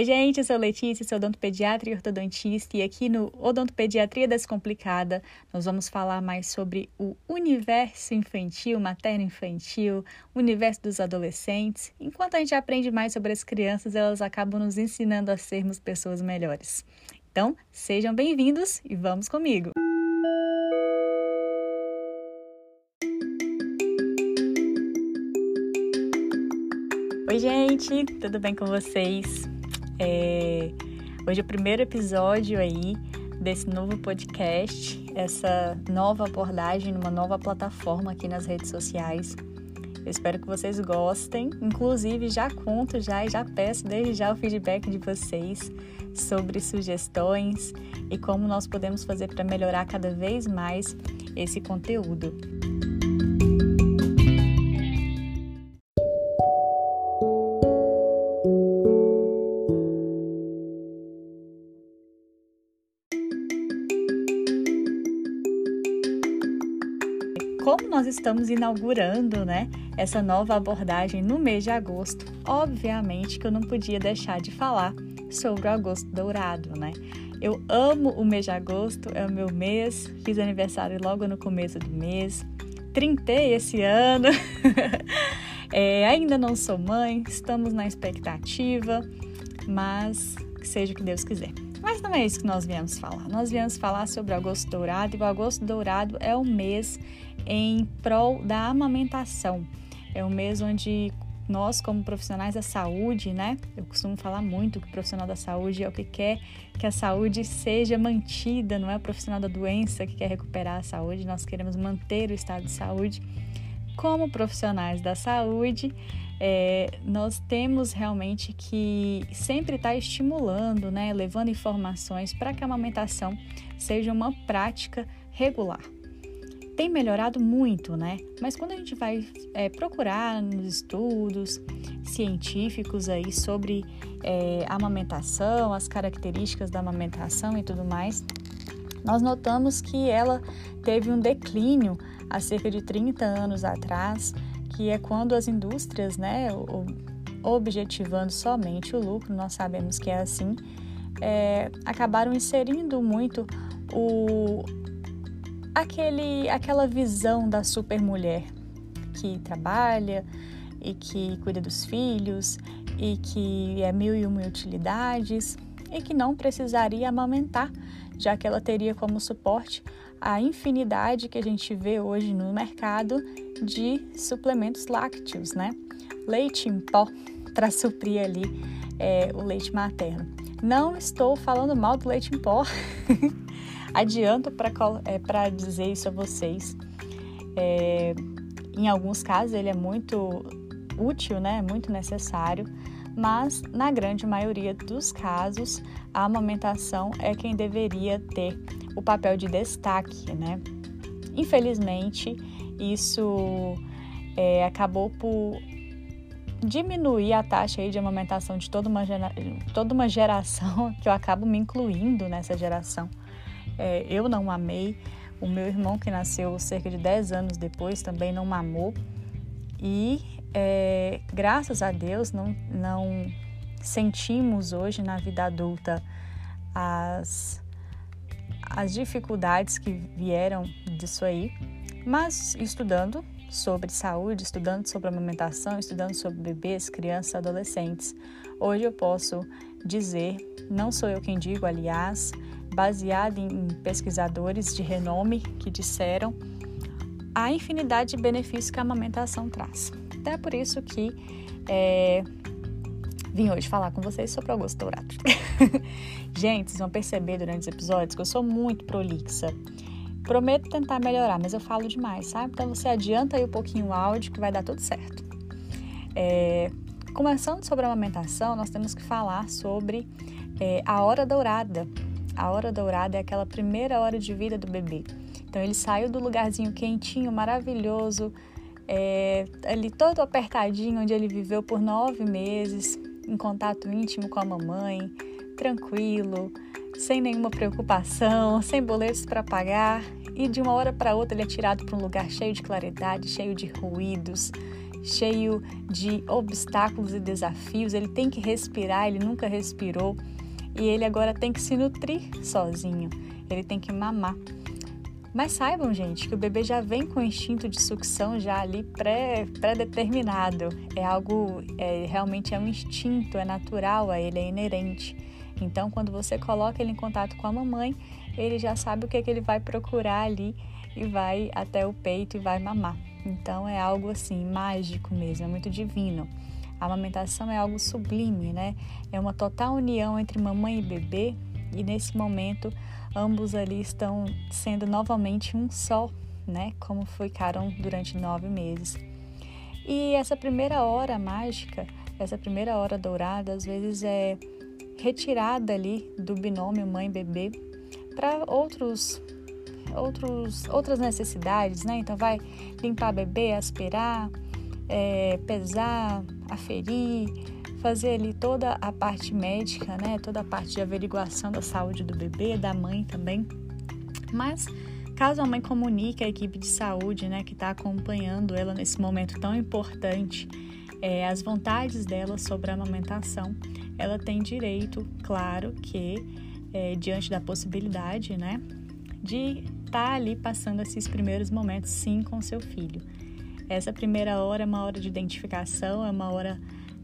Oi, gente, eu sou Letícia, sou odontopediatra e ortodontista e aqui no Odontopediatria Descomplicada nós vamos falar mais sobre o universo infantil, materno-infantil, universo dos adolescentes. Enquanto a gente aprende mais sobre as crianças, elas acabam nos ensinando a sermos pessoas melhores. Então, sejam bem-vindos e vamos comigo! Oi, gente, tudo bem com vocês? É, hoje é o primeiro episódio aí desse novo podcast, essa nova abordagem numa nova plataforma aqui nas redes sociais. Eu espero que vocês gostem. Inclusive, já conto já e já peço desde já o feedback de vocês sobre sugestões e como nós podemos fazer para melhorar cada vez mais esse conteúdo. Como nós estamos inaugurando, né, essa nova abordagem no mês de agosto, obviamente que eu não podia deixar de falar sobre o agosto dourado, né? Eu amo o mês de agosto, é o meu mês, fiz aniversário logo no começo do mês, trintei esse ano, é, ainda não sou mãe, estamos na expectativa, mas seja o que Deus quiser. Mas não é isso que nós viemos falar. Nós viemos falar sobre o agosto dourado e o agosto dourado é o mês em prol da amamentação. É um mês onde nós, como profissionais da saúde, né? Eu costumo falar muito que o profissional da saúde é o que quer que a saúde seja mantida, não é o profissional da doença que quer recuperar a saúde, nós queremos manter o estado de saúde. Como profissionais da saúde, é, nós temos realmente que sempre estar estimulando, né? Levando informações para que a amamentação seja uma prática regular tem melhorado muito, né? Mas quando a gente vai é, procurar nos estudos científicos aí sobre é, amamentação, as características da amamentação e tudo mais, nós notamos que ela teve um declínio há cerca de 30 anos atrás, que é quando as indústrias, né, objetivando somente o lucro, nós sabemos que é assim, é, acabaram inserindo muito o, aquele, aquela visão da supermulher que trabalha e que cuida dos filhos e que é mil e uma utilidades e que não precisaria amamentar, já que ela teria como suporte a infinidade que a gente vê hoje no mercado de suplementos lácteos, né? Leite em pó para suprir ali é, o leite materno. Não estou falando mal do leite em pó. Adianto para é, dizer isso a vocês. É, em alguns casos ele é muito útil, né? muito necessário, mas na grande maioria dos casos a amamentação é quem deveria ter o papel de destaque, né? Infelizmente, isso é, acabou por diminuir a taxa aí de amamentação de toda uma, toda uma geração, que eu acabo me incluindo nessa geração, é, eu não mamei, o meu irmão, que nasceu cerca de 10 anos depois, também não mamou. E é, graças a Deus não, não sentimos hoje na vida adulta as, as dificuldades que vieram disso aí, mas estudando sobre saúde, estudando sobre amamentação, estudando sobre bebês, crianças, adolescentes, hoje eu posso dizer, não sou eu quem digo, aliás, baseada em pesquisadores de renome que disseram a infinidade de benefícios que a amamentação traz. Então é por isso que é, vim hoje falar com vocês sobre o Augusto Dourado. Gente, vocês vão perceber durante os episódios que eu sou muito prolixa. Prometo tentar melhorar, mas eu falo demais, sabe? Então você adianta aí um pouquinho o áudio que vai dar tudo certo. É, começando sobre a amamentação, nós temos que falar sobre é, a hora dourada, a hora dourada é aquela primeira hora de vida do bebê. Então ele saiu do lugarzinho quentinho, maravilhoso, é, ali todo apertadinho, onde ele viveu por nove meses, em contato íntimo com a mamãe, tranquilo, sem nenhuma preocupação, sem boletos para pagar, e de uma hora para outra ele é tirado para um lugar cheio de claridade, cheio de ruídos, cheio de obstáculos e desafios, ele tem que respirar, ele nunca respirou. E ele agora tem que se nutrir sozinho, ele tem que mamar. Mas saibam, gente, que o bebê já vem com o instinto de sucção já ali pré-determinado. Pré é algo, é, realmente é um instinto, é natural a ele, é inerente. Então, quando você coloca ele em contato com a mamãe, ele já sabe o que, é que ele vai procurar ali e vai até o peito e vai mamar. Então, é algo assim, mágico mesmo, é muito divino. A amamentação é algo sublime, né? É uma total união entre mamãe e bebê, e nesse momento ambos ali estão sendo novamente um só, né? Como ficaram durante nove meses. E essa primeira hora mágica, essa primeira hora dourada, às vezes é retirada ali do binômio mãe-bebê para outros outros outras necessidades, né? Então vai limpar bebê, aspirar, é, pesar, aferir, fazer ali toda a parte médica, né? Toda a parte de averiguação da saúde do bebê, da mãe também. Mas caso a mãe comunique à equipe de saúde, né, que está acompanhando ela nesse momento tão importante, é, as vontades dela sobre a amamentação, ela tem direito, claro, que é, diante da possibilidade, né, de estar tá ali passando esses primeiros momentos, sim, com seu filho. Essa primeira hora é uma hora de identificação, é uma hora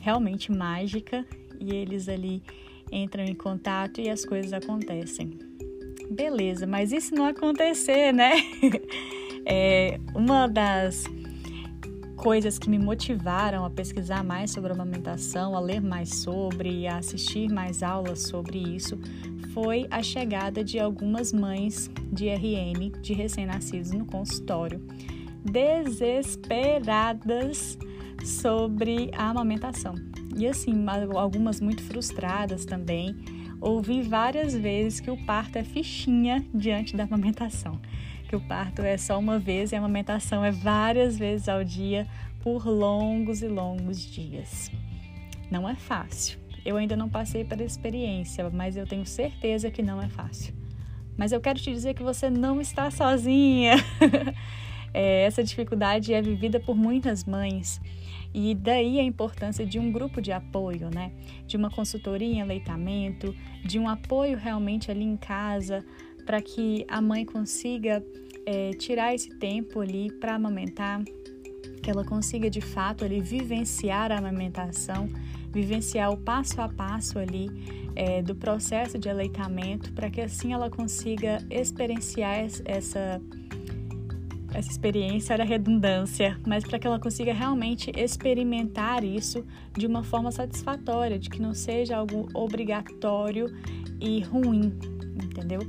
realmente mágica e eles ali entram em contato e as coisas acontecem. Beleza, mas se não acontecer, né? é, uma das coisas que me motivaram a pesquisar mais sobre a amamentação, a ler mais sobre, a assistir mais aulas sobre isso, foi a chegada de algumas mães de RN de recém-nascidos no consultório, desesperadas sobre a amamentação. E assim, algumas muito frustradas também. Ouvi várias vezes que o parto é fichinha diante da amamentação. Que o parto é só uma vez e a amamentação é várias vezes ao dia por longos e longos dias. Não é fácil. Eu ainda não passei pela experiência, mas eu tenho certeza que não é fácil. Mas eu quero te dizer que você não está sozinha. é, essa dificuldade é vivida por muitas mães. E daí a importância de um grupo de apoio, né? De uma consultoria em aleitamento, de um apoio realmente ali em casa, para que a mãe consiga é, tirar esse tempo ali para amamentar, que ela consiga de fato ali vivenciar a amamentação, vivenciar o passo a passo ali é, do processo de aleitamento, para que assim ela consiga experienciar essa essa experiência era redundância, mas para que ela consiga realmente experimentar isso de uma forma satisfatória, de que não seja algo obrigatório e ruim, entendeu?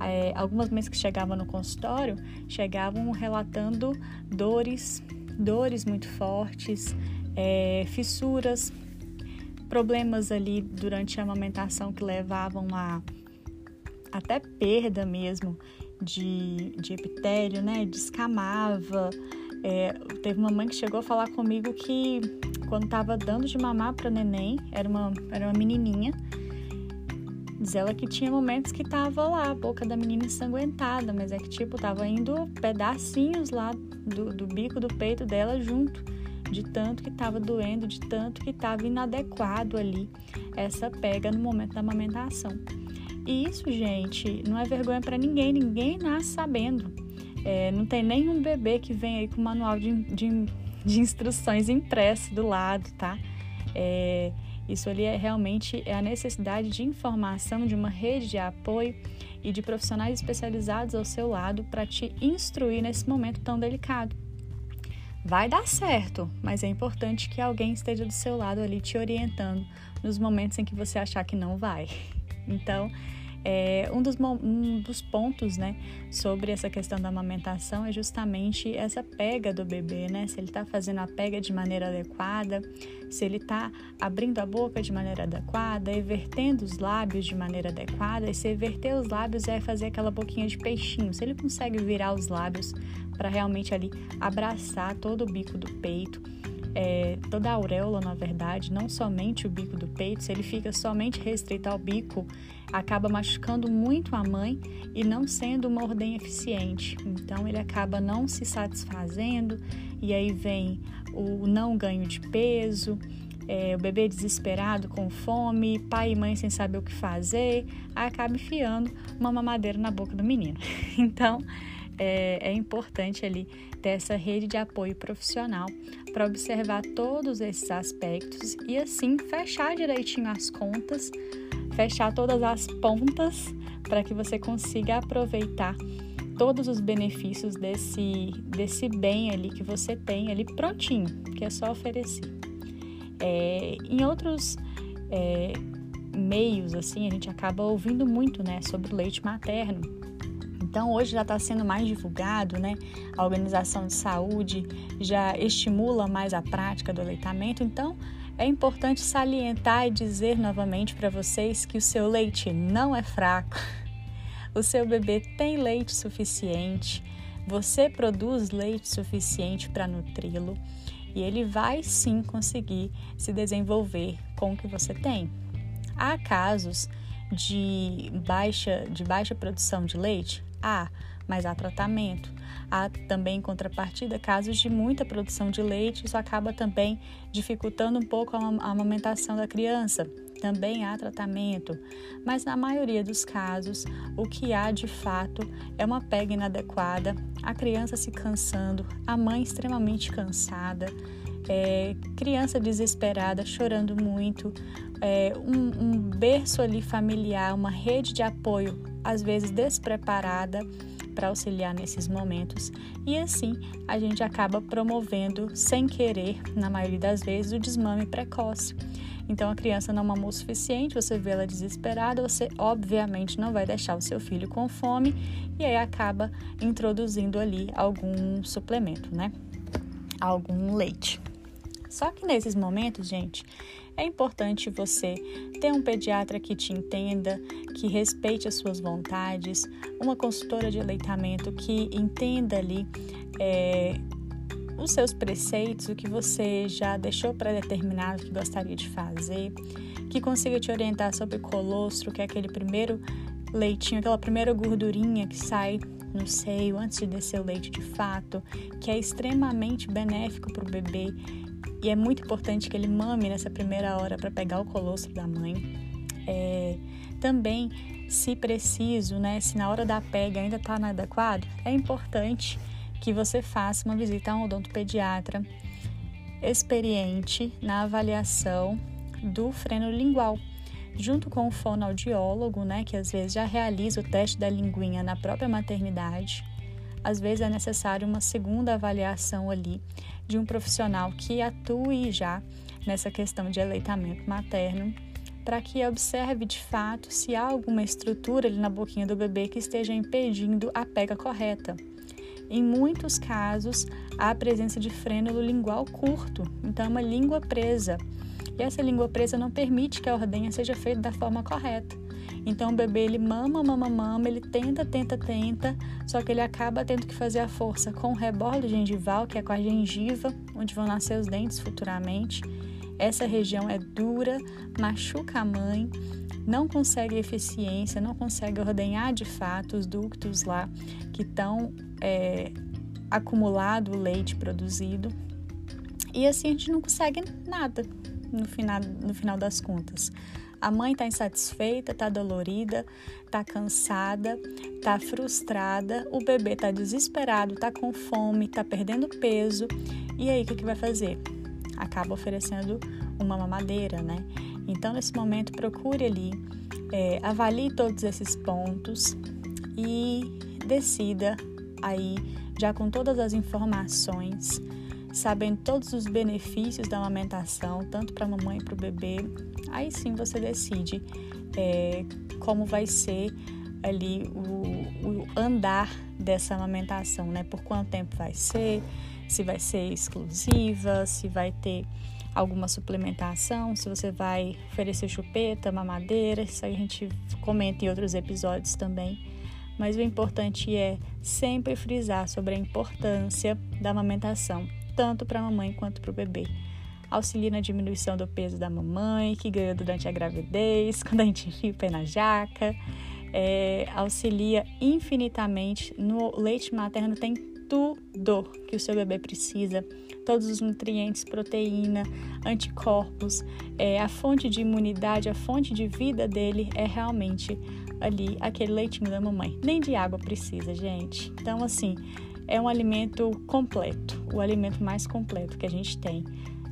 É, algumas mães que chegavam no consultório chegavam relatando dores, dores muito fortes, é, fissuras, problemas ali durante a amamentação que levavam a até perda mesmo de, de epitélio, né? Descamava. É, teve uma mãe que chegou a falar comigo que quando estava dando de mamar para neném, era uma, era uma menininha, diz ela que tinha momentos que tava lá a boca da menina ensanguentada, mas é que tipo tava indo pedacinhos lá do, do bico do peito dela junto, de tanto que tava doendo, de tanto que tava inadequado ali essa pega no momento da amamentação. E isso, gente, não é vergonha para ninguém, ninguém nasce sabendo. É, não tem nenhum bebê que vem aí com manual de, de, de instruções impresso do lado, tá? É, isso ali é realmente é a necessidade de informação de uma rede de apoio e de profissionais especializados ao seu lado para te instruir nesse momento tão delicado. Vai dar certo, mas é importante que alguém esteja do seu lado ali te orientando nos momentos em que você achar que não vai. Então, é, um, dos, um dos pontos né, sobre essa questão da amamentação é justamente essa pega do bebê, né? Se ele está fazendo a pega de maneira adequada, se ele está abrindo a boca de maneira adequada, evertendo os lábios de maneira adequada. E se everter os lábios é fazer aquela boquinha de peixinho. Se ele consegue virar os lábios para realmente ali abraçar todo o bico do peito é, toda a auréola, na verdade, não somente o bico do peito, se ele fica somente restrito ao bico, acaba machucando muito a mãe e não sendo uma ordem eficiente. Então, ele acaba não se satisfazendo e aí vem o não ganho de peso, é, o bebê desesperado, com fome, pai e mãe sem saber o que fazer, acaba enfiando uma mamadeira na boca do menino. Então, é, é importante ali ter essa rede de apoio profissional para observar todos esses aspectos e assim fechar direitinho as contas, fechar todas as pontas para que você consiga aproveitar todos os benefícios desse, desse bem ali que você tem ali prontinho, que é só oferecer. É, em outros é, meios, assim, a gente acaba ouvindo muito, né, sobre o leite materno. Então, hoje já está sendo mais divulgado, né? A Organização de Saúde já estimula mais a prática do aleitamento. Então, é importante salientar e dizer novamente para vocês que o seu leite não é fraco, o seu bebê tem leite suficiente, você produz leite suficiente para nutri-lo e ele vai sim conseguir se desenvolver com o que você tem. Há casos de baixa, de baixa produção de leite? Há, mas há tratamento. Há também, em contrapartida, casos de muita produção de leite, isso acaba também dificultando um pouco a amamentação da criança. Também há tratamento, mas na maioria dos casos, o que há de fato é uma pega inadequada, a criança se cansando, a mãe extremamente cansada, é, criança desesperada, chorando muito, é, um, um berço ali familiar, uma rede de apoio, às vezes despreparada para auxiliar nesses momentos e assim a gente acaba promovendo sem querer, na maioria das vezes, o desmame precoce. Então a criança não mamou o suficiente, você vê ela desesperada, você obviamente não vai deixar o seu filho com fome e aí acaba introduzindo ali algum suplemento, né? Algum leite. Só que nesses momentos, gente, é importante você ter um pediatra que te entenda, que respeite as suas vontades, uma consultora de aleitamento que entenda ali é, os seus preceitos, o que você já deixou pré-determinado que gostaria de fazer, que consiga te orientar sobre colostro, que é aquele primeiro leitinho, aquela primeira gordurinha que sai no seio antes de descer o leite de fato, que é extremamente benéfico para o bebê e é muito importante que ele mame nessa primeira hora para pegar o colostro da mãe. É, também, se preciso, né, se na hora da pega ainda está inadequado, é importante que você faça uma visita a um odontopediatra experiente na avaliação do freno lingual, junto com o fonoaudiólogo, né, que às vezes já realiza o teste da linguinha na própria maternidade. Às vezes é necessário uma segunda avaliação ali de um profissional que atue já nessa questão de aleitamento materno, para que observe de fato se há alguma estrutura ali na boquinha do bebê que esteja impedindo a pega correta. Em muitos casos, há a presença de frênulo lingual curto, então é uma língua presa. E essa língua presa não permite que a ordenha seja feita da forma correta. Então o bebê ele mama, mama, mama, ele tenta, tenta, tenta, só que ele acaba tendo que fazer a força com o rebordo gengival, que é com a gengiva, onde vão nascer os dentes futuramente. Essa região é dura, machuca a mãe, não consegue eficiência, não consegue ordenhar de fato os ductos lá que estão é, acumulado o leite produzido. E assim a gente não consegue nada no final, no final das contas. A mãe está insatisfeita, está dolorida, está cansada, está frustrada, o bebê está desesperado, está com fome, está perdendo peso. E aí, o que, que vai fazer? Acaba oferecendo uma mamadeira, né? Então, nesse momento, procure ali, é, avalie todos esses pontos e decida aí, já com todas as informações, sabendo todos os benefícios da amamentação, tanto para a mamãe e para o bebê, aí sim você decide é, como vai ser ali o, o, andar dessa amamentação, né? Por quanto tempo vai ser, se vai ser exclusiva, se vai ter alguma suplementação, se você vai oferecer chupeta, mamadeira, isso a gente comenta em outros episódios também. Mas o importante é sempre frisar sobre a importância da amamentação tanto para a mamãe quanto para o bebê. Auxilia na diminuição do peso da mamãe, que ganhou durante a gravidez, quando a gente enfia o pé na jaca. É, auxilia infinitamente. No leite materno tem tudo que o seu bebê precisa, todos os nutrientes, proteína, anticorpos, é, a fonte de imunidade, a fonte de vida dele é realmente ali aquele leitinho da mamãe. Nem de água precisa, gente. Então, assim, é um alimento completo, o alimento mais completo que a gente tem.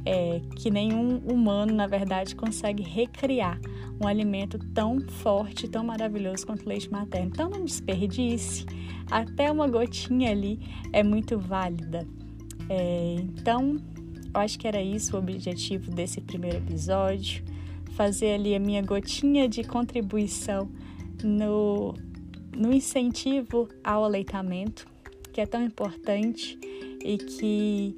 É, que nenhum humano, na verdade, consegue recriar um alimento tão forte, tão maravilhoso quanto o leite materno. Então não desperdice, até uma gotinha ali é muito válida. É, então, eu acho que era isso o objetivo desse primeiro episódio, fazer ali a minha gotinha de contribuição no, no incentivo ao aleitamento, que é tão importante e que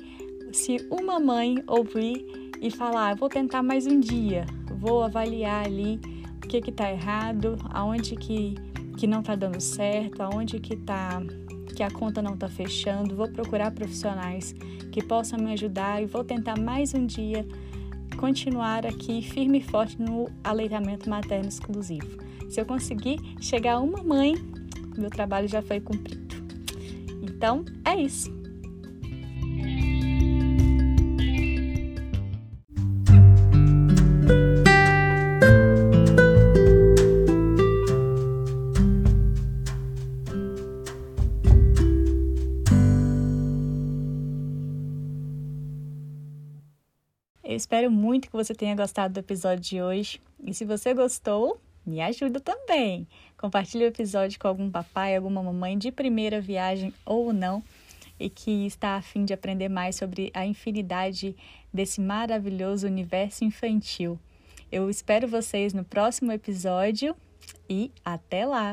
se uma mãe ouvir e falar, ah, vou tentar mais um dia, vou avaliar ali o que está errado, aonde que, que não está dando certo, aonde que tá que a conta não está fechando, vou procurar profissionais que possam me ajudar e vou tentar mais um dia continuar aqui firme e forte no aleitamento materno exclusivo. Se eu conseguir chegar a uma mãe, meu trabalho já foi cumprido. Então, é isso. Espero muito que você tenha gostado do episódio de hoje. E se você gostou, me ajuda também. Compartilhe o episódio com algum papai, alguma mamãe de primeira viagem ou não e que está a fim de aprender mais sobre a infinidade desse maravilhoso universo infantil. Eu espero vocês no próximo episódio e até lá!